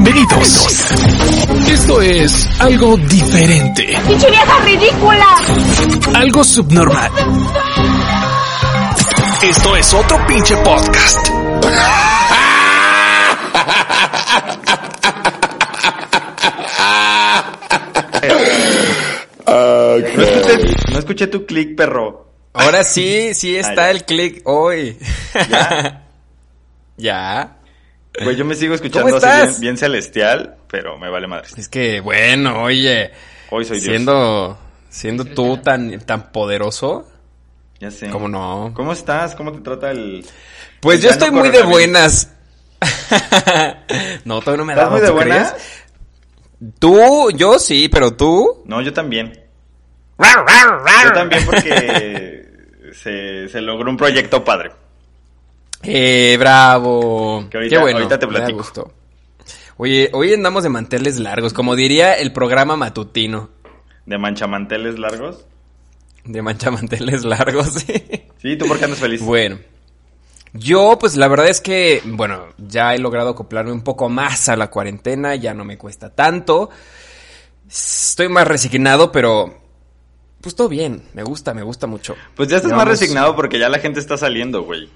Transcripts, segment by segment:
Bienvenidos. Esto es algo diferente. ¡Pinche vieja ridícula! Algo subnormal. Esto es otro pinche podcast. No escuché, no escuché tu clic, perro. Ahora sí, sí está el click hoy. ¿Ya? ya. Pues yo me sigo escuchando ¿Cómo así bien, bien celestial, pero me vale madre. Es que, bueno, oye. Hoy soy Dios. Siendo, siendo tú tan, tan poderoso, Ya sé. ¿cómo no? ¿Cómo estás? ¿Cómo te trata el...? Pues el yo estoy muy de buenas. no, todavía no me da ¿Estás muy de ¿tú buenas? crees? Tú, yo sí, pero tú. No, yo también. Yo también porque se, se logró un proyecto padre. Eh, bravo. Que ahorita- Qué bueno. ahorita te me da platico. gusto. Oye, hoy andamos de manteles largos, como diría el programa matutino. De manchamanteles largos. De manchamanteles largos, sí. Sí, ¿tú por qué andas feliz? Bueno, yo pues la verdad es que, bueno, ya he logrado acoplarme un poco más a la cuarentena, ya no me cuesta tanto. Estoy más resignado, pero pues todo bien, me gusta, me gusta mucho. Pues ya estás más resignado porque ya la gente está saliendo, güey.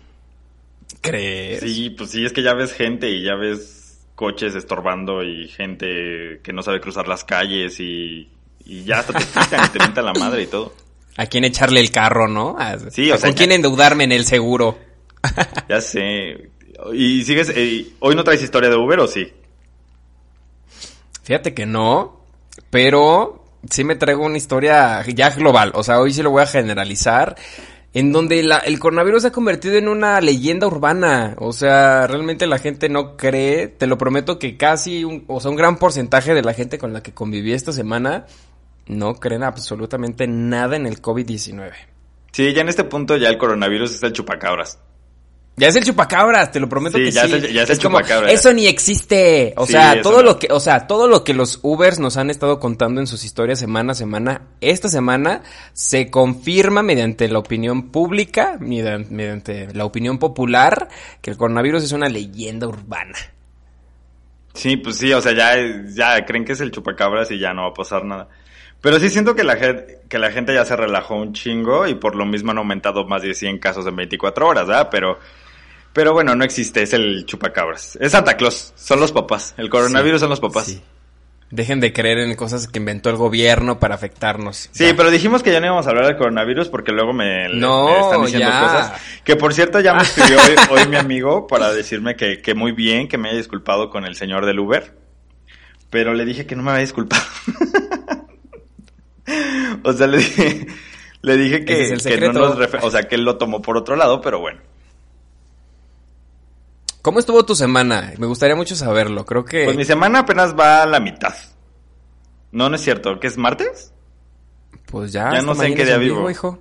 ¿Crees? Sí, pues sí, es que ya ves gente y ya ves coches estorbando y gente que no sabe cruzar las calles y, y ya hasta te quitan y te mentan la madre y todo. ¿A quién echarle el carro, no? A- Sí, o sea, ¿Con ya- quién endeudarme en el seguro? Ya sé. ¿Y sigues? eh, ¿Hoy no traes historia de Uber o sí? Fíjate que no, pero sí me traigo una historia ya global. O sea, hoy sí lo voy a generalizar. En donde la- el coronavirus se ha convertido en una leyenda urbana. O sea, realmente la gente no cree. Te lo prometo que casi, un, o sea, un gran porcentaje de la gente con la que conviví esta semana no creen absolutamente nada en el COVID-19. Sí, ya en este punto ya el coronavirus es el chupacabras. Ya es el chupacabras, te lo prometo Sí, que ya sí. es el- ya es el como, chupacabras. eso ni existe. O Sí, sea, todo no. lo que, o sea, todo lo que los Ubers nos han estado contando en sus historias semana a semana, esta semana se confirma mediante la opinión pública, median- mediante la opinión popular, que el coronavirus es una leyenda urbana. Sí, pues sí, o sea, ya, ya creen que es el chupacabras y ya no va a pasar nada. Pero sí siento que la, gente, que la gente ya se relajó un chingo y por lo mismo han aumentado más de 100 casos en 24 horas, ¿verdad? Pero, pero bueno, no existe, es el chupacabras. Es Santa Claus, son los papás. El coronavirus son los papás. Sí. Sí, Dejen de creer en cosas que inventó el gobierno para afectarnos. pero dijimos que ya no íbamos a hablar del coronavirus porque luego me, No, me están diciendo ya. cosas. Que por cierto ya me escribió hoy, hoy mi amigo para decirme que, que muy bien, que me haya disculpado con el señor del Uber. Pero le dije que no me había disculpado. o sea, le dije, le dije que, es el que no nos o sea, que él lo tomó por otro lado, pero bueno. ¿Cómo estuvo tu semana? Me gustaría mucho saberlo. Creo que Pues mi semana apenas va a la mitad. No, no es cierto, ¿que es martes? pues ya, ya no sé en qué día vivo. hijo.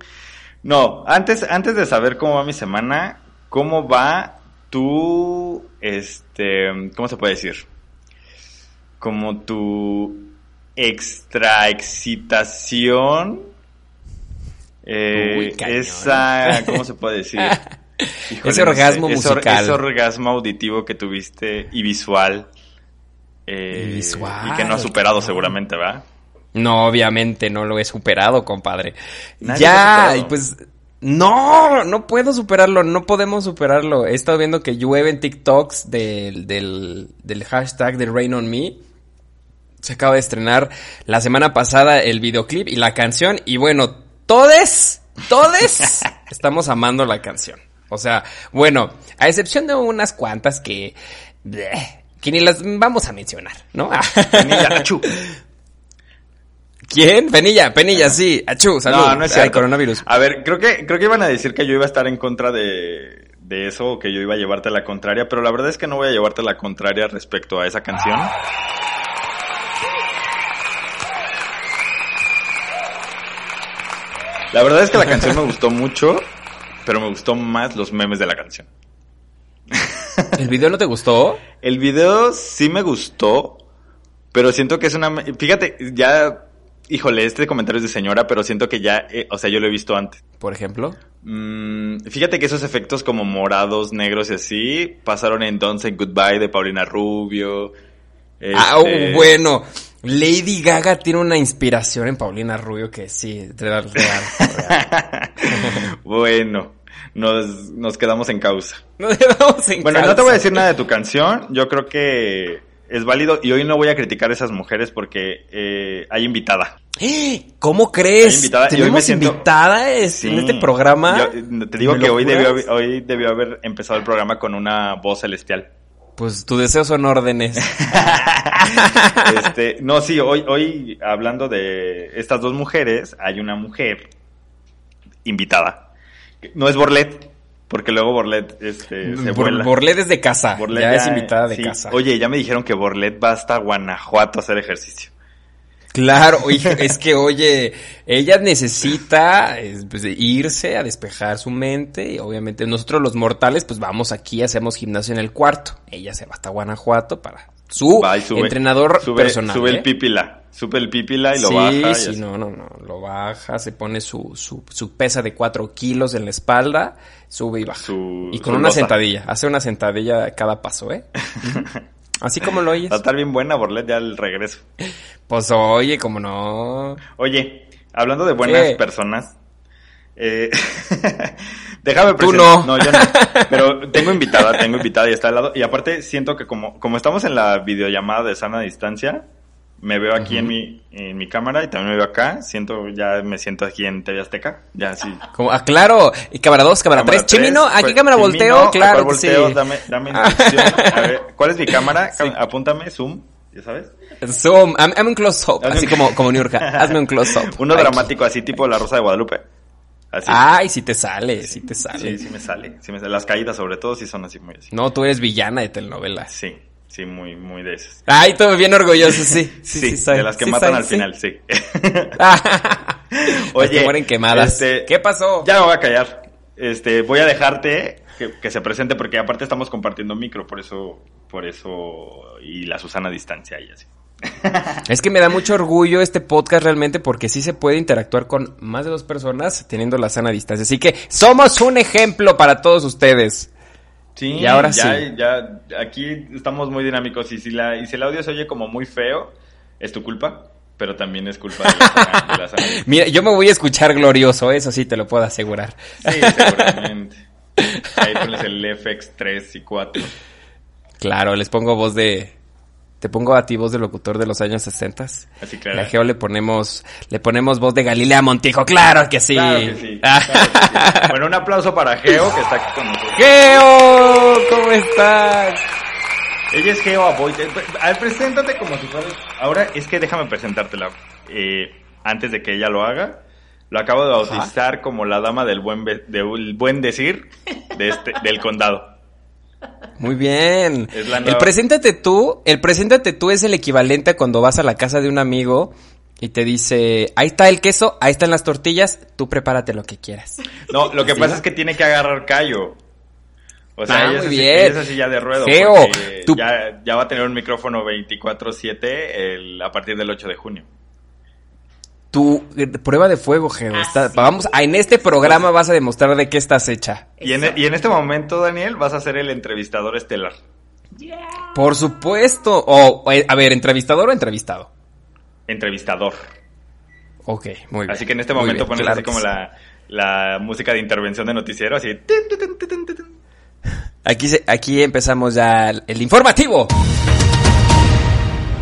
No, antes, antes de saber cómo va mi semana, ¿cómo va tu, este, cómo se puede decir? Como tu extra excitación. Eh, Uy, cañón. esa, ¿cómo se puede decir? Híjole, Ese orgasmo ese musical. Ese orgasmo auditivo que tuviste y visual. eh, Y visual, Y que no has superado seguramente, ¿va? No, obviamente no lo he superado, compadre. Nadie ya, y pues no, no puedo superarlo, no podemos superarlo. He estado viendo que llueven TikToks del, del, del hashtag de Rain on Me. Se acaba de estrenar la semana pasada el videoclip y la canción. Y bueno, todes, todes, estamos amando la canción. O sea, bueno, a excepción de unas cuantas que... que ni las vamos a mencionar, ¿no? Penilla, achú. ¿Quién? Penilla, Penilla, sí. Achú, salud. No, no es Ay, cierto. coronavirus. A ver, creo que, creo que iban a decir que yo iba a estar en contra de, de eso, que yo iba a llevarte la contraria, pero la verdad es que no voy a llevarte la contraria respecto a esa canción. La verdad es que la canción me gustó mucho, pero me gustó más los memes de la canción. ¿El video no te gustó? El video sí me gustó, pero siento que es una... Fíjate, ya... Híjole, este comentario es de señora, pero siento que ya... eh, o sea, yo lo he visto antes. Por ejemplo. Mm, fíjate que esos efectos como morados, negros y así pasaron en Don't Say Goodbye de Paulina Rubio. Ah, este, oh, bueno. Lady Gaga tiene una inspiración en Paulina Rubio que sí, real, real, real. bueno, nos, nos quedamos en causa. Nos quedamos en Bueno, no te voy a decir nada de tu canción. Yo creo que es válido y hoy no voy a criticar a esas mujeres porque eh, hay invitada. ¿Cómo crees? Hay invitada, Tenemos siento- invitada es- Sí. en este programa. Yo- te digo ¿Me que hoy debió, hoy debió haber empezado el programa con una voz celestial. Pues tus deseos son órdenes. Este, no, sí, hoy, hoy hablando de estas dos mujeres, hay una mujer invitada. No es Borlet, porque luego Borlet este, se Bor- vuela. Borlet es de casa. Borlet ya, es invitada de sí. casa. Oye, ya me dijeron que Borlet va hasta Guanajuato a hacer ejercicio. Claro, es que, oye, ella necesita pues, irse a despejar su mente y obviamente nosotros los mortales pues vamos aquí, hacemos gimnasio en el cuarto. Ella se va hasta Guanajuato para su Va y sube- entrenador sube, personal. Sube ¿eh? el pípila, sube el pípila y lo sí, baja. sí, así. no, no, no, lo baja, se pone su, su, su pesa de 4 kilos en la espalda, sube y baja. Su- y con una losa. sentadilla, hace una sentadilla cada paso, ¿eh? Así como lo oyes. Va a estar bien buena Borlet ya al regreso. Pues oye, como no. Oye, hablando de buenas ¿Qué? personas, eh, déjame Tú presentar- no. yo no. Pero tengo invitada, tengo invitada y está al lado. Y aparte siento que como, como estamos en la videollamada de sana distancia, me veo aquí en mi, en mi cámara y también me veo acá. Siento, ya me siento aquí en TV Azteca. Ya así. Como, ah, claro. Y cámara 2, cámara 3. tres, Chimino, ¿a qué pues, cámara volteo? ¿a Claro que volteo? sí. Dame, dame instrucción. A ver, ¿cuál es mi cámara? Apúntame, zoom, ya sabes. Zoom, hazme un close-up, así un- como, como New York. Hazme un close-up. Uno Aquí. dramático así tipo La Rosa de Guadalupe. Así. Ay, sí te sale, sí te sale. Sí, sí me sale. Sí me sale. Las caídas sobre todo sí son así muy así. No, tú eres villana de telenovelas. Sí, sí, muy, muy de esas. Ay, todo bien orgulloso, sí. Sí, Sí, sí, soy. de las que matan soy, al final, sí. Las que mueren quemadas. este, ¿Qué pasó? Ya me voy a callar. Este, voy a dejarte que, que se presente porque aparte estamos compartiendo micro, por eso, por eso, y la Susana a distancia y así. Es que me da mucho orgullo este podcast realmente porque sí se puede interactuar con más de dos personas teniendo la sana distancia. Así que somos un ejemplo para todos ustedes. Sí, Y ahora ya, sí. ya, aquí estamos muy dinámicos y si, la, y si el audio se oye como muy feo, es tu culpa, pero también es culpa de la sana- de la sana Mira, yo me voy a escuchar glorioso, eso sí te lo puedo asegurar. Sí, seguramente. Ahí pones el FX3 y 4. Claro, les pongo voz de... Te pongo a ti voz de locutor de los años 60. Así claro. La Geo le ponemos, le ponemos voz de Galilea Montijo, claro que sí. Claro que sí. claro que sí. Bueno, un aplauso para Geo, que está aquí con nosotros. Geo, ¿cómo estás? Ella es Geo Aboy. Preséntate como si fueras... Ahora, es que déjame presentártela. Eh, antes de que ella lo haga, lo acabo de bautizar como la dama del buen, del buen decir de este, del condado. Muy bien. Es la El preséntate tú, el preséntate tú es el equivalente a cuando vas a la casa de un amigo y te dice, ahí está el queso, ahí están las tortillas, tú prepárate lo que quieras. No, lo que Sí. pasa es que tiene que agarrar callo. O sea, Ah, ella, muy es así, bien. ella es así ya de ruedo. Geo, tú- ya, ya va a tener un micrófono 24-7 el- a partir del 8 de junio. Tu eh, prueba de fuego, Geo. está- Así vamos, a- en este programa vas a demostrar de qué estás hecha. Y en, y en este momento, Daniel, vas a ser el entrevistador estelar. Por supuesto. O, eh, a ver, ¿entrevistador o entrevistado? Entrevistador. Ok, muy bien. Así que en este momento bien, pones claro así como sí. la, la música de intervención de noticiero, así. Aquí, se- aquí empezamos ya el, informativo.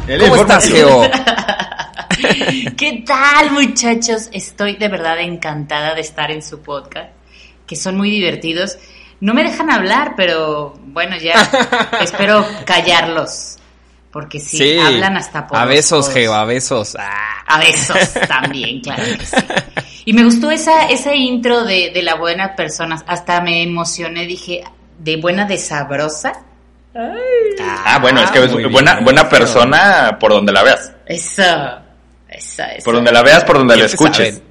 El ¿Cómo estás, informativo. Geo? ¿Qué tal, muchachos? Estoy de verdad encantada de estar en su podcast, que son muy divertidos. No me dejan hablar, pero bueno, ya espero callarlos, porque si hablan hasta por A besos. Geo, a besos. Ah. A besos también, claro que sí. Y me gustó esa, esa intro de, de la buena persona. Hasta me emocioné, dije, de buena de sabrosa. Ah, bueno, es que es muy buena, buena persona por donde la veas. Eso. Por donde la veas, por donde la ¿Qué te escuches.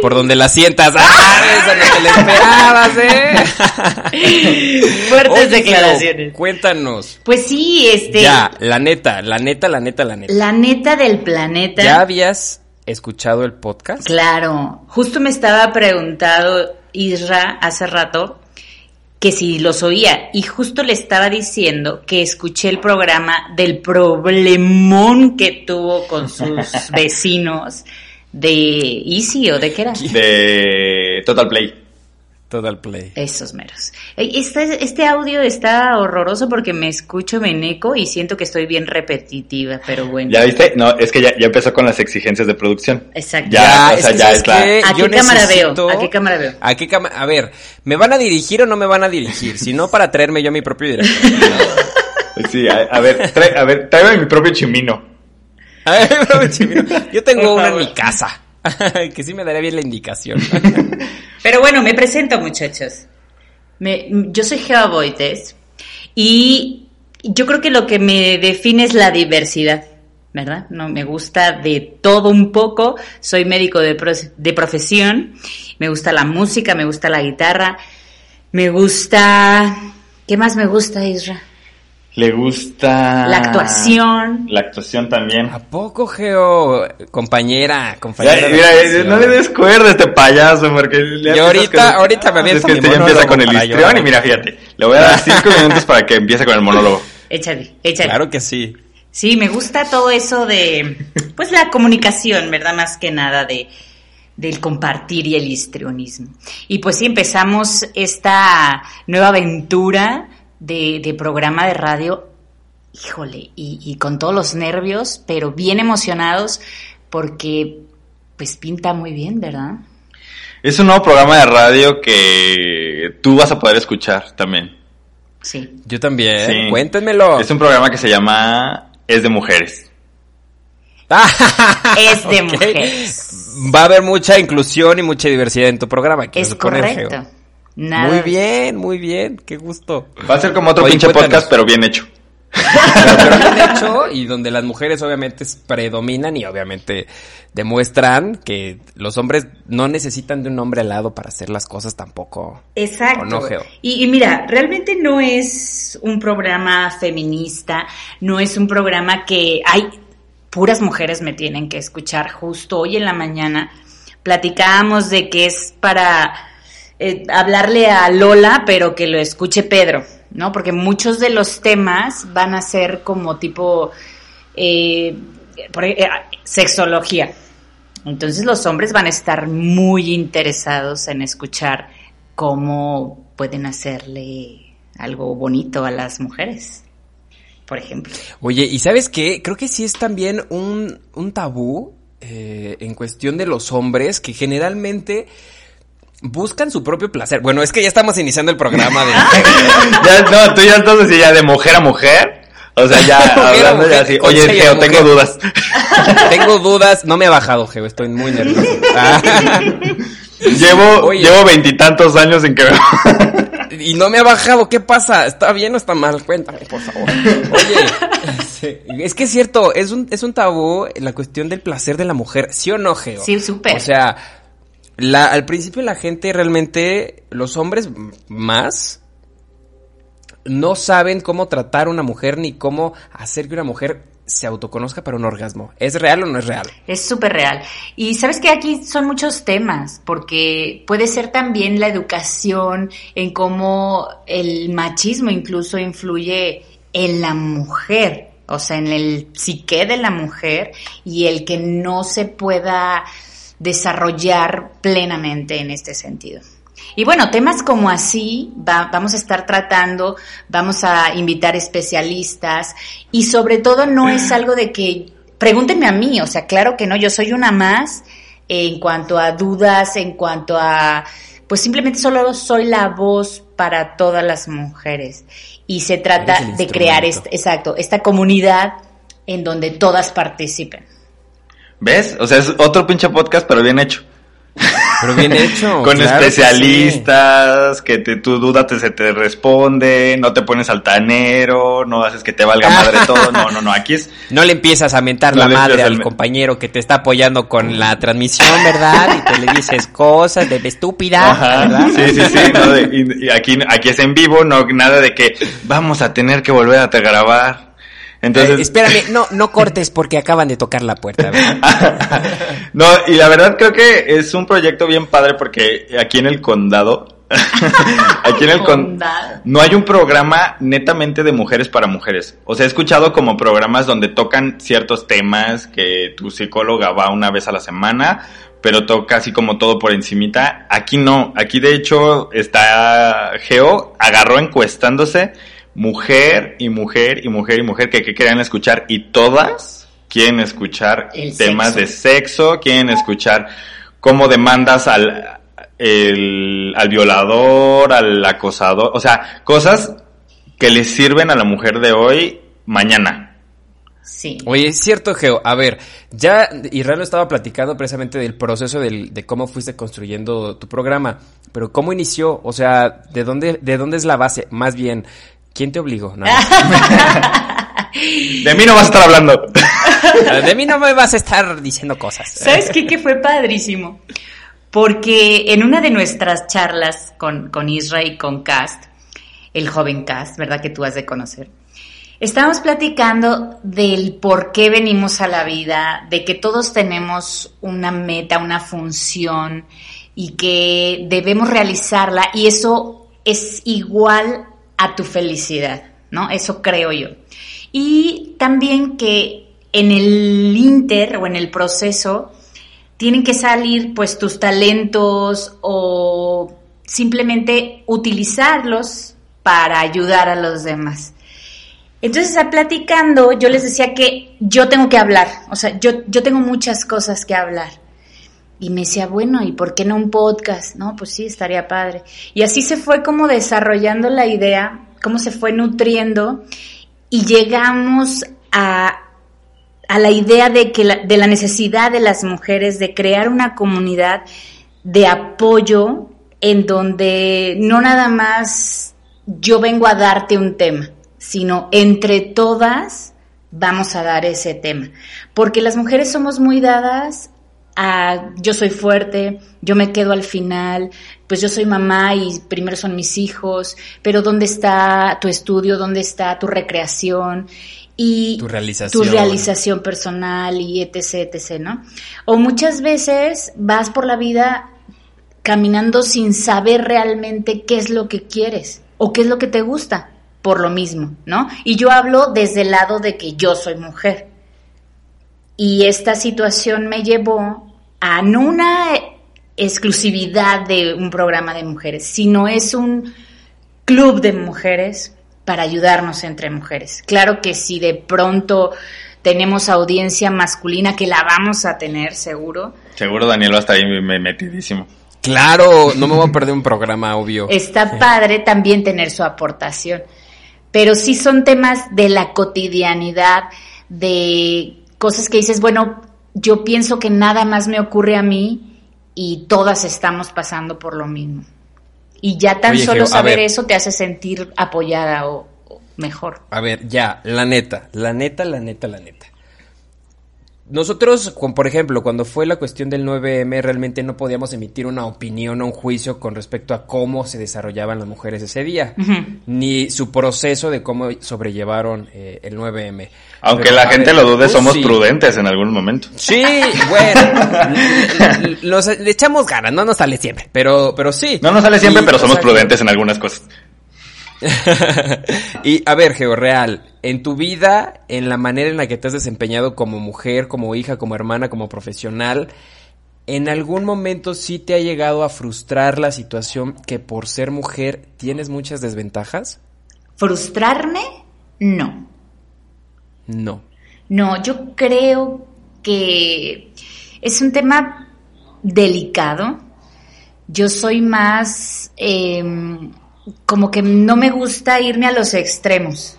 Por donde la sientas. ¡Ah! Esa no te la esperabas, ¿eh? Fuertes Oye, declaraciones. Cuéntanos. Pues sí, este. Ya, la neta, la neta, la neta, la neta. La neta del planeta. ¿Ya habías escuchado el podcast? Claro, justo me estaba preguntado Isra hace rato que si los oía y justo le estaba diciendo que escuché el programa del problemón que tuvo con sus vecinos de Easy o de qué era. De Total Play. Total Play. Esos meros. Este, este audio está horroroso porque me escucho meneco y siento que estoy bien repetitiva, pero bueno. ¿Ya viste? No, es que ya, ya empezó con las exigencias de producción. Exacto. Ya, o es sea, que, ya ¿sabes es la-? ¿A qué cámara necesito- veo? ¿A qué cámara veo? ¿A qué cama- A ver, ¿me van a dirigir o no me van a dirigir? Si no, para traerme yo mi propio director. Sí, a, a ver, trae, a ver, tráeme mi propio chimino. A ver, mi propio chimino. Yo tengo uno en mi casa. que sí me daría bien la indicación. Pero bueno, me presento, muchachos. Me- yo soy Geo Boites y yo creo que lo que me define es la diversidad, ¿verdad? No me gusta de todo un poco. Soy médico de profesión. Me gusta la música, me gusta la guitarra, me gusta. ¿Qué más me gusta, Isra? Le gusta... La actuación. La actuación también. ¿A poco, Geo? Compañera, compañera. mira, actuación. no le des cuerda a este payaso, porque... le Yo ahorita- cosas ahorita me aviento Es que mi este ya empieza con el histrión y mira, fíjate, le voy a dar cinco minutos para que empiece con el monólogo. Échale, échale. Claro que sí. Sí, me gusta todo eso de, pues la comunicación, ¿verdad? Más que nada de, del compartir y el histrionismo. Y pues sí, empezamos esta nueva aventura de, de programa de radio, híjole, y, y con todos los nervios, pero bien emocionados porque pues pinta muy bien, ¿verdad? Es un nuevo programa de radio que tú vas a poder escuchar también. Sí. Yo también. Sí. Cuéntenmelo. Es un programa que se llama Es de Mujeres. Es de mujeres. Va a haber mucha inclusión y mucha diversidad en tu programa. Es correcto. Nada. Muy bien, muy bien. Qué gusto. Va a ser como otro Oye, pinche cuéntanos. podcast, pero bien hecho. Pero bien hecho y donde las mujeres obviamente predominan y obviamente demuestran que los hombres no necesitan de un hombre al lado para hacer las cosas tampoco. Exacto. Y, y mira, realmente no es un programa feminista, no es un programa que hay puras mujeres me tienen que escuchar. Justo hoy en la mañana platicábamos de que es para eh, hablarle a Lola, pero que lo escuche Pedro, ¿no? Porque muchos de los temas van a ser como tipo eh, por- eh, sexología. Entonces los hombres van a estar muy interesados en escuchar cómo pueden hacerle algo bonito a las mujeres, por ejemplo. Oye, ¿y sabes qué? Creo que sí es también un, un tabú eh, en cuestión de los hombres que generalmente buscan su propio placer. Bueno, es que ya estamos iniciando el programa de... ya, no, tú ya entonces sí, ya de mujer a mujer. O sea, ya hablando mujer, ya así. Oye, Geo, mujer". tengo dudas. Tengo dudas, no me ha bajado, Geo, estoy muy nervioso. Ah. llevo Oye. llevo veintitantos años en que Y no me ha bajado, ¿qué pasa? ¿Está bien o está mal? Cuéntame, por favor. Oye, es que es cierto, es un, es un tabú la cuestión del placer de la mujer, ¿sí o no, Geo? Sí, súper. O sea, la, al principio la gente realmente, los hombres más, no saben cómo tratar a una mujer ni cómo hacer que una mujer se autoconozca para un orgasmo. ¿Es real o no es real? Es súper real. Y sabes que aquí son muchos temas, porque puede ser también la educación, en cómo el machismo incluso influye en la mujer, o sea, en el psique de la mujer y el que no se pueda desarrollar plenamente en este sentido. Y bueno, temas como así va- vamos a estar tratando, vamos a invitar especialistas y sobre todo no es algo de que pregúntenme a mí, o sea, claro que no, yo soy una más en cuanto a dudas, en cuanto a, pues simplemente solo soy la voz para todas las mujeres y se trata de crear, este, exacto, esta comunidad en donde todas participen. ¿Ves? O sea, es otro pinche podcast, pero bien hecho. Pero bien hecho. Con claro que especialistas, que, te, tu duda te, se te responde, no te pones altanero, no haces que te valga madre todo. No, no, no, aquí es... No le empiezas a mentar No la madre al compañero que te está apoyando con la transmisión, ¿verdad? Y te le dices cosas de estúpida, Ajá, ¿verdad? sí, sí, sí, no, de- y, y aquí, aquí es en vivo, no nada de que vamos a tener que volver a te grabar. Entonces, Eh, espérame, no, no cortes porque acaban de tocar la puerta, no, y la verdad creo que es un proyecto bien padre porque aquí en el condado, aquí en el condado, Condado. no hay un programa netamente de mujeres para mujeres. O sea, he escuchado como programas donde tocan ciertos temas que tu psicóloga va una vez a la semana, pero toca así como todo por encimita. Aquí no, aquí de hecho está Geo, agarró encuestándose mujer y mujer y mujer y mujer que, que querían escuchar y todas quieren escuchar El temas sexo. de sexo, quieren escuchar cómo demandas al, el- al violador, al acosador, o sea, cosas que le sirven a la mujer de hoy mañana. Sí. Oye, es cierto, Geo. A ver, ya Israel lo estaba platicando precisamente del proceso del- de cómo fuiste construyendo tu programa, pero ¿cómo inició? O sea, ¿de dónde, de dónde es la base? Más bien, ¿quién te obligó? No, De mí no vas a estar hablando. De mí no me vas a estar diciendo cosas. ¿Sabes qué? Que fue padrísimo. Porque en una de nuestras charlas con, con Isra y con Cast, el joven Cast, ¿verdad? Que tú has de conocer. Estábamos platicando del por qué venimos a la vida, de que todos tenemos una meta, una función y que debemos realizarla y eso es igual a tu felicidad, ¿no? Eso creo yo. Y también que en el inter o en el proceso tienen que salir pues tus talentos o simplemente utilizarlos para ayudar a los demás. Entonces, platicando, yo les decía que yo tengo que hablar, o sea, yo, yo tengo muchas cosas que hablar. Y me decía, bueno, ¿y por qué no un podcast? No, pues sí, estaría padre. Y así se fue como desarrollando la idea, cómo se fue nutriendo y llegamos a, a la idea de, que de la necesidad de las mujeres de crear una comunidad de apoyo en donde no nada más yo vengo a darte un tema, sino entre todas vamos a dar ese tema. Porque las mujeres somos muy dadas a yo soy fuerte, yo me quedo al final, pues yo soy mamá y primero son mis hijos, pero ¿dónde está tu estudio? ¿Dónde está tu recreación? Y Tu realización. Tu realización personal y etc, etc, ¿no? O muchas veces vas por la vida caminando sin saber realmente qué es lo que quieres o qué es lo que te gusta por lo mismo, ¿no? Y yo hablo desde el lado de que yo soy mujer. Y esta situación me llevó a no una exclusividad de un programa de mujeres, sino es un club de mujeres para ayudarnos entre mujeres. Claro que si de pronto tenemos audiencia masculina, que la vamos a tener seguro, Seguro Daniel va a estar ahí me- metidísimo. Claro, no me voy a perder un programa, obvio. está padre también tener su aportación. Pero sí son temas de la cotidianidad, de cosas que dices, bueno, yo pienso que nada más me ocurre a mí y todas estamos pasando por lo mismo. Y ya tan Oye, solo Geo, saber ver. eso te hace sentir apoyada o, o mejor. A ver, ya, la neta, la neta, la neta, la neta. Nosotros, con- por ejemplo, cuando fue la cuestión del 9M, realmente no podíamos emitir una opinión o un juicio con respecto a cómo se desarrollaban las mujeres ese día, ni su proceso de cómo sobrellevaron eh, el 9M. Aunque Pero, la gente ver, lo dude, tú somos sí. prudentes en algún momento. Sí, bueno, los- le echamos ganas, no nos sale siempre, pero, pero sí. No nos sale siempre, Y, pero o somos sea, prudentes en algunas cosas. y a ver, Georreal, en tu vida, en la manera en la que te has desempeñado como mujer, como hija, como hermana, como profesional, ¿en algún momento sí te ha llegado a frustrar la situación que por ser mujer tienes muchas desventajas? ¿Frustrarme? No. No. No, yo creo que es un tema delicado. Yo soy más em, como que no me gusta irme a los extremos.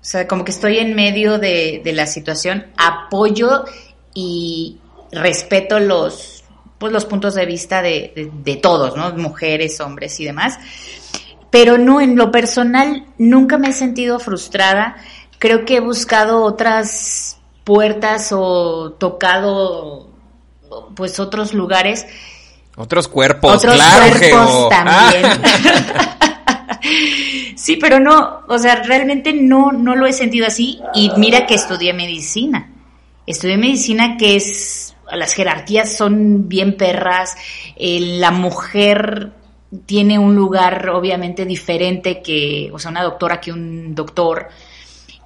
O sea, como que estoy en medio de, de la situación, apoyo y, respeto los, pues, los puntos de vista de, de, de todos, ¿no? Mujeres, hombres y demás. Pero no, en lo personal, nunca me he sentido frustrada. Creo que he buscado otras puertas o tocado, pues, otros lugares Otros cuerpos, otros claro, cuerpos Geo. también. Ah. sí, pero no, o sea, realmente no, no lo he sentido así. Y mira que estudié medicina. Estudié medicina que es, las jerarquías son bien perras, la mujer tiene un lugar obviamente diferente que, o sea, una doctora que un doctor.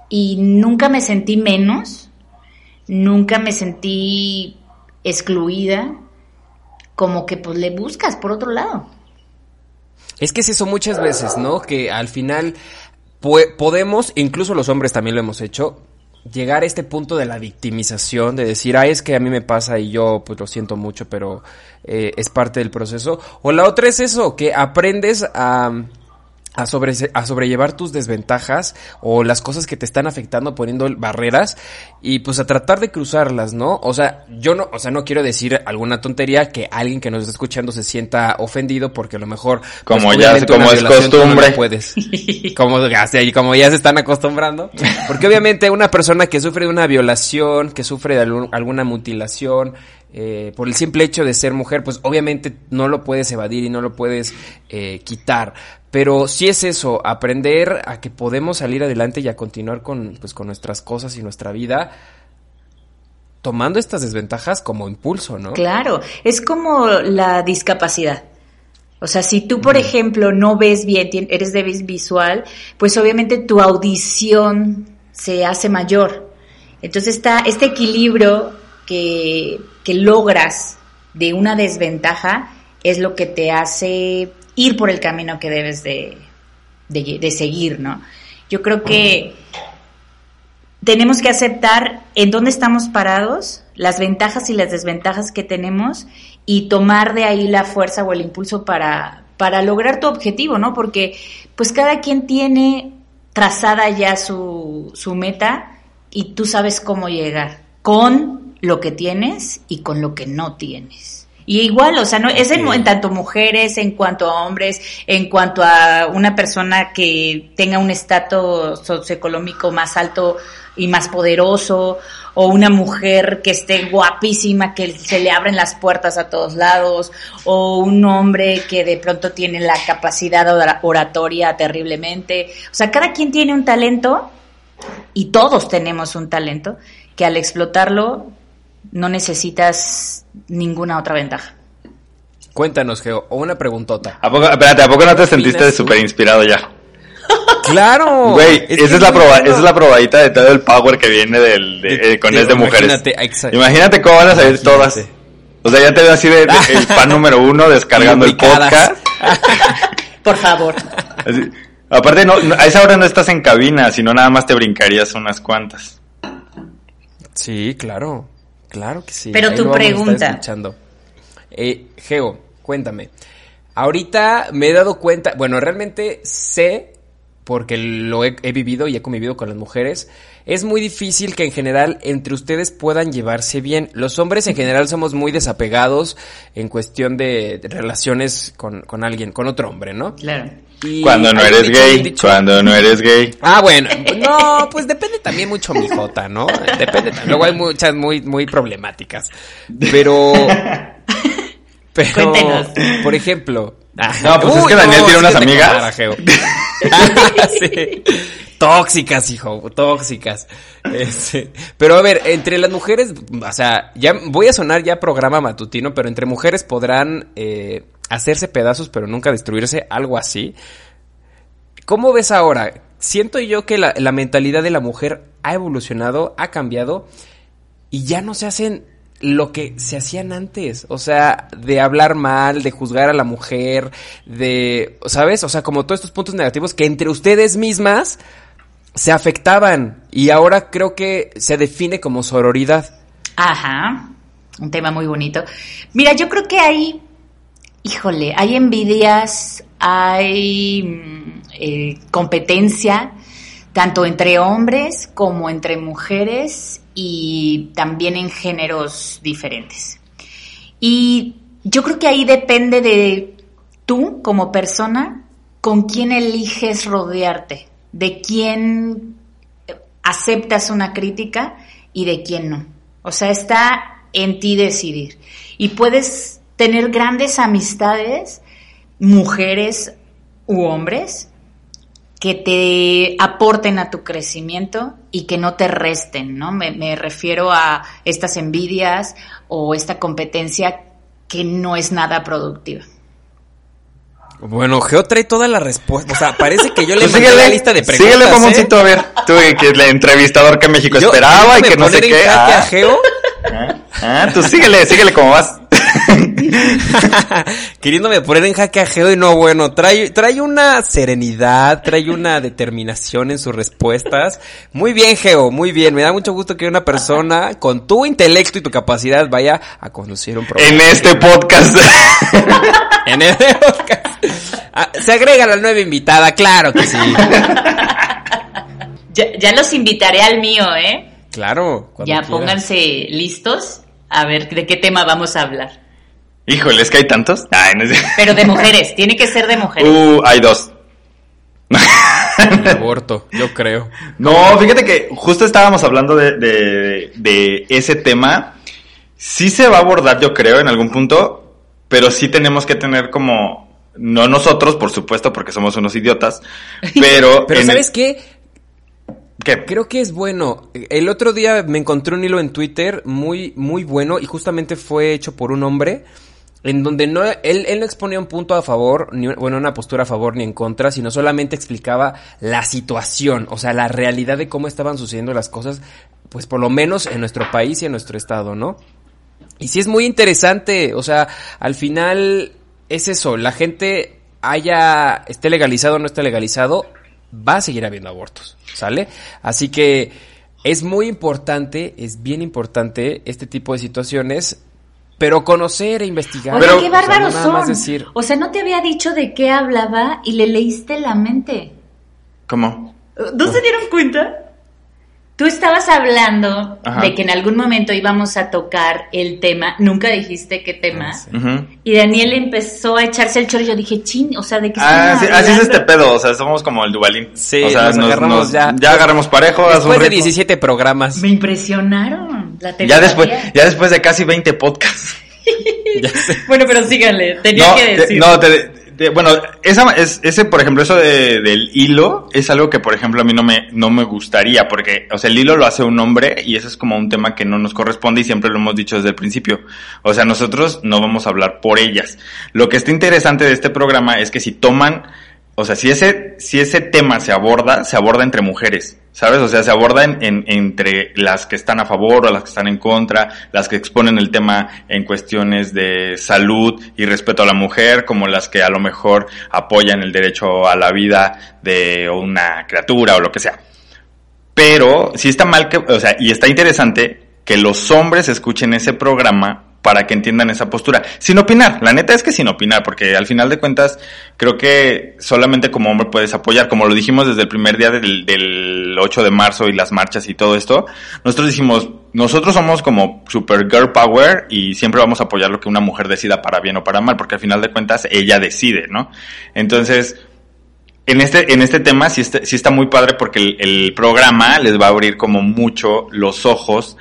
Y nunca me sentí menos, nunca me sentí excluida, como que pues le buscas por otro lado. Es que es eso muchas veces, ¿no? Que al final podemos, incluso los hombres también lo hemos hecho, llegar a este punto de la victimización, de decir, ah, es que a mí me pasa y yo pues lo siento mucho, pero eh, es parte del proceso. O la otra es eso, que aprendes a... A, sobre, a sobrellevar tus desventajas o las cosas que te están afectando poniendo barreras y pues a tratar de cruzarlas, ¿no? O sea, yo no, o sea, no quiero decir alguna tontería que alguien que nos está escuchando se sienta ofendido porque a lo mejor pues, Como ya- como es no costumbre. puedes. Como, y como ya se están acostumbrando. Porque obviamente una persona que sufre de una violación, que sufre de algún- alguna mutilación, eh, por el simple hecho de ser mujer, pues obviamente no lo puedes evadir y no lo puedes eh, quitar. Pero sí es eso, aprender a que podemos salir adelante y a continuar con, pues, con nuestras cosas y nuestra vida, tomando estas desventajas como impulso, ¿no? Claro, es como la discapacidad. O sea, si tú, por ejemplo, no ves bien, eres débil visual, pues obviamente tu audición se hace mayor. Entonces está este equilibrio que, que logras de una desventaja es lo que te hace ir por el camino que debes de, de- seguir, ¿no? Yo creo que tenemos que aceptar en dónde estamos parados, las ventajas y las desventajas que tenemos y tomar de ahí la fuerza o el impulso para, para lograr tu objetivo, ¿no? Porque pues cada quien tiene trazada ya su, su meta y tú sabes cómo llegar con lo que tienes y con lo que no tienes. Y igual, o sea, no es en, en tanto mujeres, en cuanto a hombres, en cuanto a una persona que tenga un estatus socioeconómico más alto y más poderoso, o una mujer que esté guapísima, que se le abren las puertas a todos lados, o un hombre que de pronto tiene la capacidad ora- oratoria terriblemente. O sea, cada quien tiene un talento y todos tenemos un talento que al explotarlo no necesitas ninguna otra ventaja. Cuéntanos, Geo, o una preguntota. ¿A poco, espérate, ¿a poco no te sentiste súper inspirado ya? ¡Claro! Güey, esa es la, proba- esa es la probadita de todo el power que viene del, de- De- eh, con de- es de mujeres. imagínate, exacto. Imagínate cómo van a salir Imagínate. todas. O sea, ya te veo así de, de- el fan número uno descargando el podcast. Por favor. Así- Aparte, no, no- a esa hora no estás en cabina, sino nada más te brincarías unas cuantas. Sí, claro. Claro que sí. Pero Ahí tu pregunta. escuchando. Eh, Geo, cuéntame. Ahorita me he dado cuenta, bueno, realmente sé, porque lo he, he vivido y he convivido con las mujeres, es muy difícil que en general entre ustedes puedan llevarse bien. Los hombres en general somos muy desapegados en cuestión de, de relaciones con, con alguien, con otro hombre, ¿no? Claro. Y Cuando no eres dicho, gay, dicho- cuando no eres gay. Ah, bueno, no, pues depende también mucho mi jota, ¿no? Depende. Luego hay muchas muy, muy problemáticas. Pero. Pero. Cuéntenos. Por ejemplo. No, pues es que Daniel tiene unas amigas. Tóxicas, hijo, tóxicas. Este, pero a ver, entre las mujeres, o sea, ya voy a sonar ya programa matutino, pero entre mujeres podrán eh, hacerse pedazos, pero nunca destruirse, algo así. ¿Cómo ves ahora? Siento yo que la mentalidad de la mujer ha evolucionado, ha cambiado y ya no se hacen lo que se hacían antes, o sea, de hablar mal, de juzgar a la mujer, de, ¿sabes? O sea, como todos estos puntos negativos que entre ustedes mismas se afectaban y ahora creo que se define como sororidad. Ajá, un tema muy bonito. Mira, yo creo que hay, híjole, hay envidias, hay mm, eh, competencia, tanto entre hombres como entre mujeres, y también en géneros diferentes. Y yo creo que ahí depende de tú como persona con quién eliges rodearte, de quién aceptas una crítica y de quién no. O sea, está en ti decidir. Y puedes tener grandes amistades, mujeres u hombres, que te aporten a tu crecimiento y que no te resten, ¿no? Me, me, refiero a estas envidias o esta competencia que no es nada productiva. Bueno, Geo trae toda la respuesta. O sea, parece que yo le pues mandé la lista de preguntas. Síguele, Mamoncito, ¿eh? a ver. Tú, que el entrevistador que México esperaba y que no sé qué. Ah. A Geo? Ah, ah, tú síguele, síguele como vas. Queriéndome poner en jaque a Geo y no, bueno, trae, trae una serenidad, trae una determinación en sus respuestas. Muy bien, Geo, muy bien. Me da mucho gusto que una persona con tu intelecto y tu capacidad vaya a conducir un programa. En este podcast. en este podcast. Ah, se agrega la nueva invitada, claro que sí. Ya, ya los invitaré al mío, ¿eh? Claro. Ya quieras. pónganse listos a ver de qué tema vamos a hablar. Híjole, es que hay tantos. Ay, no sé. Pero de mujeres, tiene que ser de mujeres. Uh, hay dos. aborto, yo creo. No, fíjate que justo estábamos hablando de, de, de, ese tema. Sí se va a abordar, yo creo, en algún punto, pero sí tenemos que tener como, no nosotros, por supuesto, porque somos unos idiotas, pero... pero ¿sabes el... qué? Creo que es bueno. El otro día me encontré un hilo en Twitter muy, muy bueno y justamente fue hecho por un hombre en donde no, él, él, no exponía un punto a favor, ni bueno, una postura a favor ni en contra, sino solamente explicaba la situación, o sea, la realidad de cómo estaban sucediendo las cosas, pues por lo menos en nuestro país y en nuestro estado, ¿no? Y sí es muy interesante, o sea, al final es eso, la gente haya, esté legalizado o no esté legalizado, va a seguir habiendo abortos, ¿sale? Así que es muy importante, es bien importante este tipo de situaciones pero conocer e investigar. Oye, qué bárbaros o sea, no son. Decir... O sea, no te había dicho de qué hablaba y le leíste la mente. ¿Cómo? ¿No se dieron cuenta? Tú estabas hablando Ajá. de que en algún momento íbamos a tocar el tema, nunca dijiste qué tema, sí. uh -huh. y Daniel empezó a echarse el chorro y yo dije, chin, o sea, ¿de qué ah, sí, Así es este pedo, o sea, somos como el Dubalín. Sí, o sea, nos, nos agarramos nos, ya. Ya agarramos parejo. Después de 17 programas. Me impresionaron. La ya después, ya después de casi 20 podcasts. bueno, pero síganle, tenía no, que decir. Te, no, te, te, bueno, esa, es, ese, por ejemplo, eso de, del hilo es algo que, por ejemplo, a mí no me, no me gustaría, porque, o sea, el hilo lo hace un hombre y eso es como un tema que no nos corresponde y siempre lo hemos dicho desde el principio. O sea, nosotros no vamos a hablar por ellas. Lo que está interesante de este programa es que si toman, o sea, si ese, si ese tema se aborda, se aborda entre mujeres. ¿Sabes? O sea, se aborda en, en, entre las que están a favor o las que están en contra, las que exponen el tema en cuestiones de salud y respeto a la mujer, como las que a lo mejor apoyan el derecho a la vida de una criatura o lo que sea. Pero sí está mal que, o sea, y está interesante que los hombres escuchen ese programa para que entiendan esa postura. Sin opinar, la neta es que sin opinar, porque al final de cuentas creo que solamente como hombre puedes apoyar, como lo dijimos desde el primer día del, del 8 de marzo y las marchas y todo esto, nosotros dijimos, nosotros somos como super girl power y siempre vamos a apoyar lo que una mujer decida para bien o para mal, porque al final de cuentas ella decide, ¿no? Entonces, en este, en este tema sí está, sí está muy padre porque el, el programa les va a abrir como mucho los ojos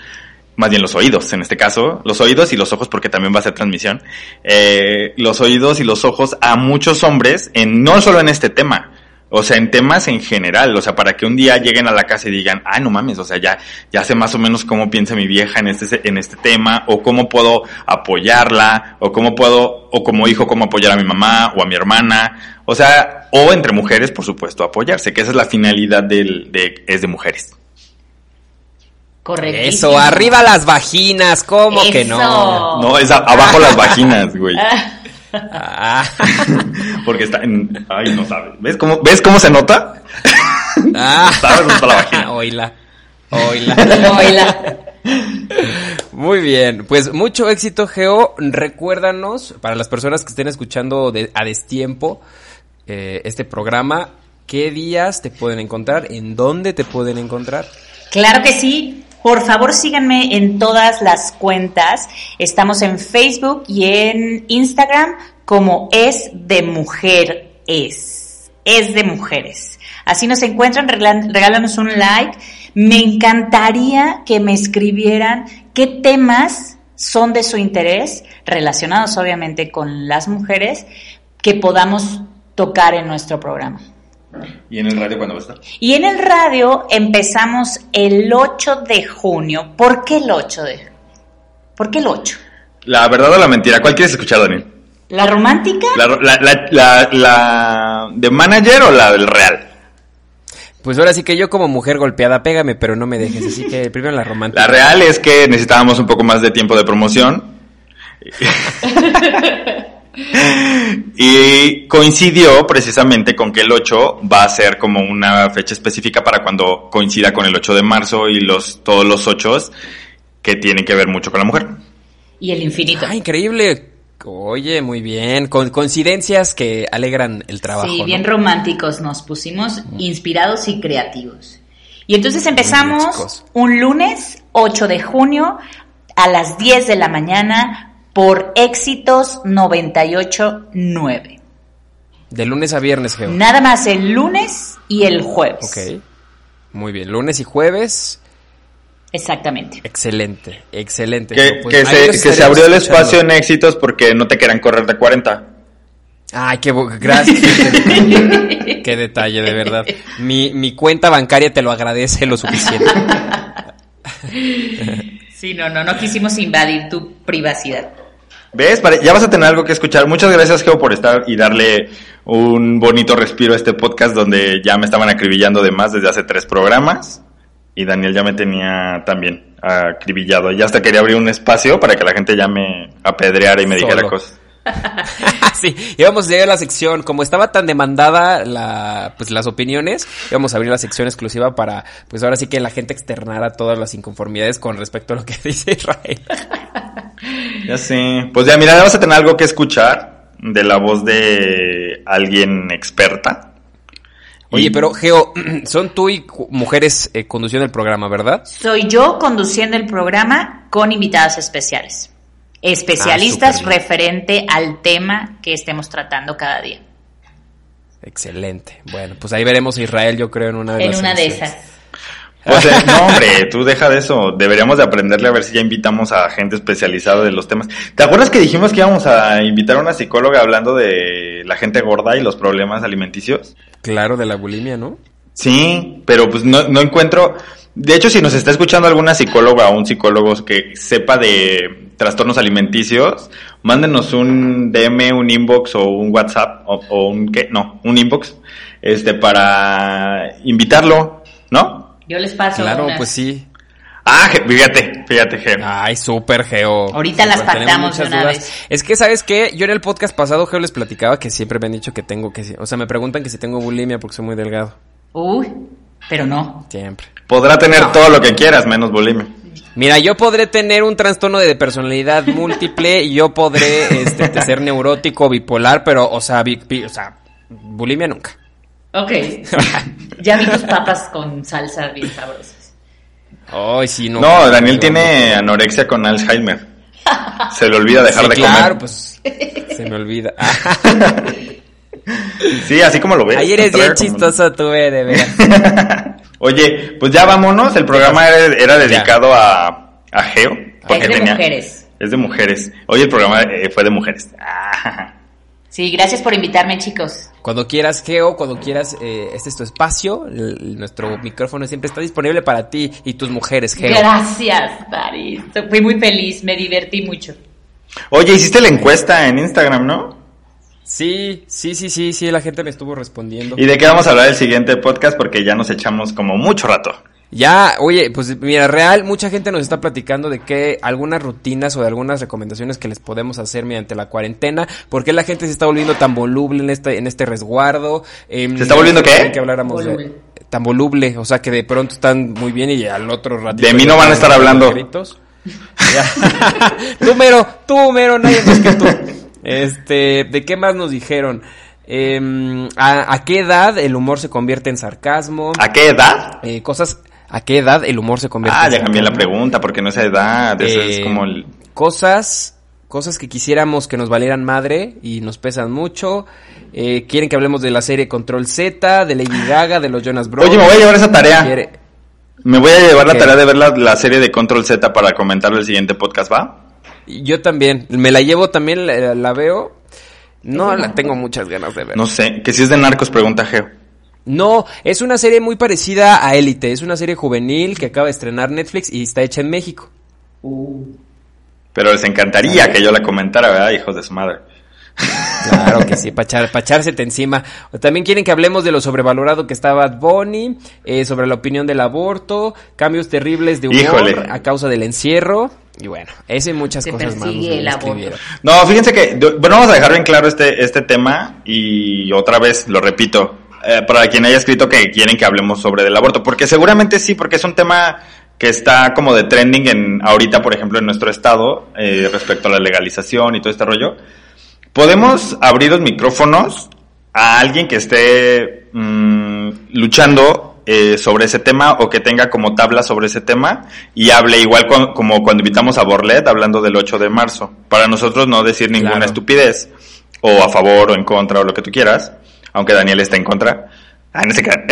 más bien los oídos en este caso, los oídos y los ojos porque también va a ser transmisión, eh, los oídos y los ojos a muchos hombres, en, no solo en este tema, o sea, en temas en general, o sea, para que un día lleguen a la casa y digan, ah, no mames, o sea, ya, ya sé más o menos cómo piensa mi vieja en este, en este tema, o cómo puedo apoyarla, o cómo puedo, o como hijo, cómo apoyar a mi mamá o a mi hermana, o sea, o entre mujeres, por supuesto, apoyarse, que esa es la finalidad del, de, es de mujeres. Correcto. Eso, arriba las vaginas, ¿cómo Eso. que no? No, es a, abajo las vaginas, güey. Ah, Porque está en... Ay, no sabes. ¿Ves cómo, ¿ves cómo se nota? ah. ¿Sabes dónde está la vagina? Oila. Oila. Oila. Muy bien, pues mucho éxito, Geo. Recuérdanos, para las personas que estén escuchando de, a destiempo eh, este programa, ¿qué días te pueden encontrar? ¿En dónde te pueden encontrar? Claro que sí. Por favor, síganme en todas las cuentas. Estamos en Facebook y en Instagram como es de mujer es. Es de mujeres. Así nos encuentran, regálanos un like. Me encantaría que me escribieran qué temas son de su interés, relacionados obviamente con las mujeres, que podamos tocar en nuestro programa. ¿Y en el radio cuándo va a estar? Y en el radio empezamos el 8 de junio. ¿Por qué el 8 de ¿Por qué el 8? La verdad o la mentira, ¿cuál quieres escuchar, Daniel? ¿La romántica? ¿La, la, la, la, la de manager o la del real? Pues ahora sí que yo como mujer golpeada, pégame, pero no me dejes. Así que primero la romántica. La real es que necesitábamos un poco más de tiempo de promoción. y coincidió precisamente con que el 8 va a ser como una fecha específica para cuando coincida con el 8 de marzo y los todos los 8 que tienen que ver mucho con la mujer. Y el infinito. Ah, increíble. Oye, muy bien. Con coincidencias que alegran el trabajo. sí, ¿no? bien románticos nos pusimos, inspirados y creativos. Y entonces empezamos bien, un lunes 8 de junio a las 10 de la mañana por Éxitos 98.9. De lunes a viernes, Geo. Nada más el lunes y el jueves. Ok. Muy bien. Lunes y jueves. Exactamente. Excelente, excelente. Que, Pues que se, que se abrió el espacio en éxitos porque no te querían correr de 40. Ay, qué gracias. qué, detalle, Qué detalle, de verdad. Mi, mi cuenta bancaria te lo agradece lo suficiente. Sí, no, no, no quisimos invadir tu privacidad. ¿Ves? Ya vas a tener algo que escuchar. Muchas gracias, Geo, por estar y darle un bonito respiro a este podcast donde ya me estaban acribillando de más desde hace tres programas. Y Daniel ya me tenía también acribillado. Y hasta quería abrir un espacio para que la gente ya me apedreara y me dijera cosas. sí, íbamos a llegar a la sección, como estaba tan demandada la, pues las opiniones, íbamos a abrir la sección exclusiva para, pues ahora sí que la gente externara todas las inconformidades con respecto a lo que dice Israel. Ya sé. Pues ya, mira, vas a tener algo que escuchar de la voz de alguien experta. Oye, pero Geo, son tú y mujeres eh, conduciendo el programa, ¿verdad? Soy yo conduciendo el programa con invitadas especiales. Especialistas Ah, referente al tema que estemos tratando cada día. Excelente. Bueno, pues ahí veremos a Israel, yo creo, en una de En las una de esas. O sea, no, hombre, tú deja de eso. Deberíamos de aprenderle a ver si ya invitamos a gente especializada de los temas. ¿Te acuerdas que dijimos que íbamos a invitar a una psicóloga hablando de la gente gorda y los problemas alimenticios? Claro, de la bulimia, ¿no? Sí, pero pues no, no encuentro. De hecho, si nos está escuchando alguna psicóloga o un psicólogo que sepa de trastornos alimenticios, mándenos un DM, un inbox o un WhatsApp o, o un qué, no, un inbox, este, para invitarlo, ¿no? Yo les paso Claro, pues sí. Ah, fíjate, fíjate, Ger. Ay, súper Geo. Ahorita las pactamos de una dudas. vez. Es que, ¿sabes qué? Yo en el podcast pasado, Geo, les platicaba que siempre me han dicho que tengo que... O sea, me preguntan que si tengo bulimia porque soy muy delgado. Uy, pero no. Siempre. Podrá tener todo lo que quieras, menos bulimia. Mira, yo podré tener un trastorno de personalidad múltiple y yo podré este, ser neurótico, bipolar, pero, o sea, bi- bi- o sea, bulimia nunca. Ok. ya vi tus papas con salsa bien sabrosas. Ay, sí, no. No, Daniel tiene anorexia con Alzheimer. Se le olvida dejar Sí, de claro, comer. pues se me olvida. Sí, así como lo ves. Ayer eres bien chistoso tú, eh, de veras. Oye, pues ya vámonos. El programa era, era dedicado a, a Geo. Es de mujeres. Es de mujeres. Hoy el programa eh, fue de mujeres. Ah. Sí, gracias por invitarme, chicos. Cuando quieras, Geo, cuando quieras, eh, este es tu espacio. nuestro micrófono siempre está disponible para ti y tus mujeres, Geo. Gracias, Paris. Fui muy feliz, me divertí mucho. Oye, hiciste la encuesta en Instagram, ¿no? Sí, sí, sí, sí, sí, la gente me estuvo respondiendo. ¿Y de qué vamos a hablar el siguiente podcast? Porque ya nos echamos como mucho rato. Ya, oye, pues mira, real, mucha gente nos está platicando de que algunas rutinas o de algunas recomendaciones que les podemos hacer mediante la cuarentena, porque la gente se está volviendo tan voluble en este, en este resguardo. Em, ¿Se está volviendo qué? Que habláramos de- tan voluble, o sea que de pronto están muy bien y al otro ratito. De mí no van a estar hablando. tú, mero, tú, mero, nadie más que tú. Este, ¿de qué más nos dijeron? Em, ¿a, a qué edad el humor se convierte en sarcasmo? ¿A qué edad? Eh, cosas ¿A qué edad el humor se convierte Ah, en ya cambié la pregunta, porque no esa edad, esa es Eh, como el... Cosas, cosas que quisiéramos que nos valieran madre y nos pesan mucho. Eh, quieren que hablemos de la serie Control Z, de Lady Gaga, de los Jonas Brothers. Oye, me voy a llevar esa tarea. Quiere- Me voy a llevar la tarea de ver la, la serie de Control Z para comentarlo el siguiente podcast, ¿va? Yo también, me la llevo también, la, la veo. No la tengo muchas ganas de ver. No sé, que si es de narcos, pregunta Geo. No, es una serie muy parecida a Élite. Es una serie juvenil que acaba de estrenar Netflix y está hecha en México. Pero les encantaría que yo la comentara, ¿verdad? Hijos de su madre. Claro que sí, para echársete encima. También quieren que hablemos de lo sobrevalorado que está Bad Bunny, eh, sobre la opinión del aborto, cambios terribles de humor Híjole. a causa del encierro. Y bueno, ese y muchas cosas más. No, fíjense que, bueno, vamos a dejar bien claro este, este tema y otra vez lo repito, eh, para quien haya escrito que quieren que hablemos sobre el aborto, porque seguramente sí, porque es un tema que está como de trending en ahorita, por ejemplo, en nuestro estado, eh, respecto a la legalización y todo este rollo. Podemos abrir los micrófonos a alguien que esté mm, luchando eh, sobre ese tema o que tenga como tabla sobre ese tema y hable igual con- como cuando invitamos a Borlet hablando del 8 de marzo. Para nosotros no decir ninguna Claro. estupidez o a favor o en contra o lo que tú quieras, aunque Daniel está en contra. Ah, no se crean.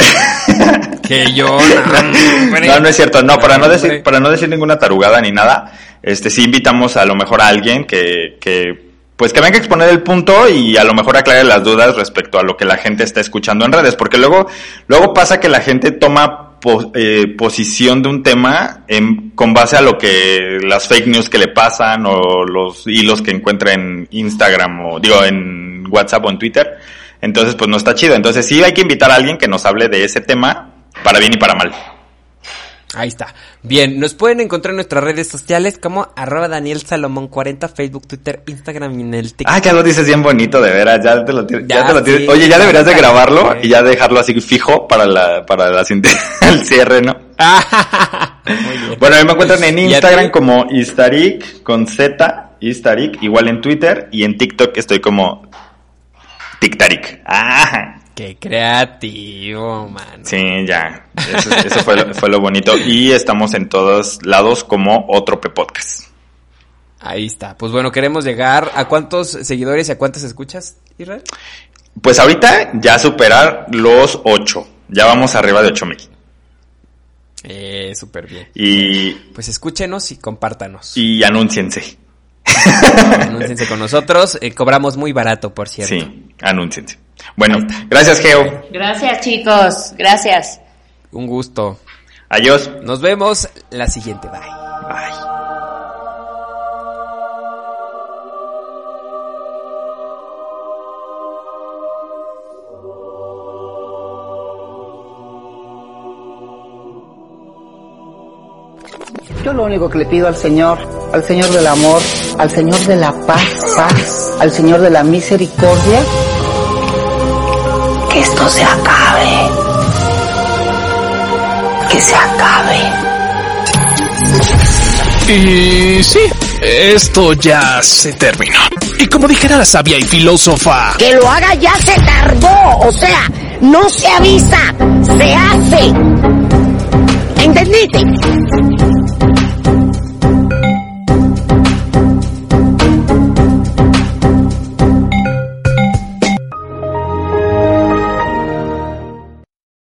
Que yo, no. No, no es cierto. No, para no decir, para no decir ninguna tarugada ni nada, este sí invitamos a lo mejor a alguien que, que pues que venga a exponer el punto y a lo mejor aclare las dudas respecto a lo que la gente está escuchando en redes, porque luego, luego pasa que la gente toma po- eh, posición de un tema en, con base a lo que las fake news que le pasan o los hilos que encuentra en Instagram o digo en WhatsApp o en Twitter. Entonces, pues no está chido. Entonces sí hay que invitar a alguien que nos hable de ese tema para bien y para mal. Ahí está. Bien, nos pueden encontrar en nuestras redes sociales como arroba Daniel Salomón 40, Facebook, Twitter, Instagram y en el TikTok. Ah, ya lo dices bien bonito, de veras, ya te lo, tienes- ya Ya, te lo tienes- sí, Oye, ya deberías de grabarlo y ya dejarlo así fijo para la, para la el cierre, ¿no? Muy bien. Bueno, a mí me encuentran en ¿Y a Instagram como Istarik con Z, Istarik, igual en Twitter y en TikTok estoy como Tictarik. Ah, Qué creativo, man. sí, ya. Eso, eso fue, lo- fue lo bonito. Y estamos en todos lados como otro P Podcast. Ahí está. Pues bueno, queremos llegar a cuántos seguidores y a cuántas escuchas, Israel. Pues ahorita ya superar los 8. Ya vamos arriba de 8 mil. Eh, súper bien. Y, Pues escúchenos y compártanos. y anúnciense. Anúnciense con nosotros. Eh, cobramos muy barato, por cierto. Sí, anúnciense. Bueno, gracias Geo. Gracias, chicos. Gracias. Un gusto. Adiós. Nos vemos la siguiente. Bye. Bye. Yo lo único que le pido al Señor, al Señor del amor, al Señor de la paz, paz, al Señor de la misericordia, que esto se acabe. Que se acabe. Y sí, esto ya se terminó. Y como dijera la sabia y filósofa, Que lo haga ya se tardó, o sea, no se avisa, se hace. ¿Entendiste?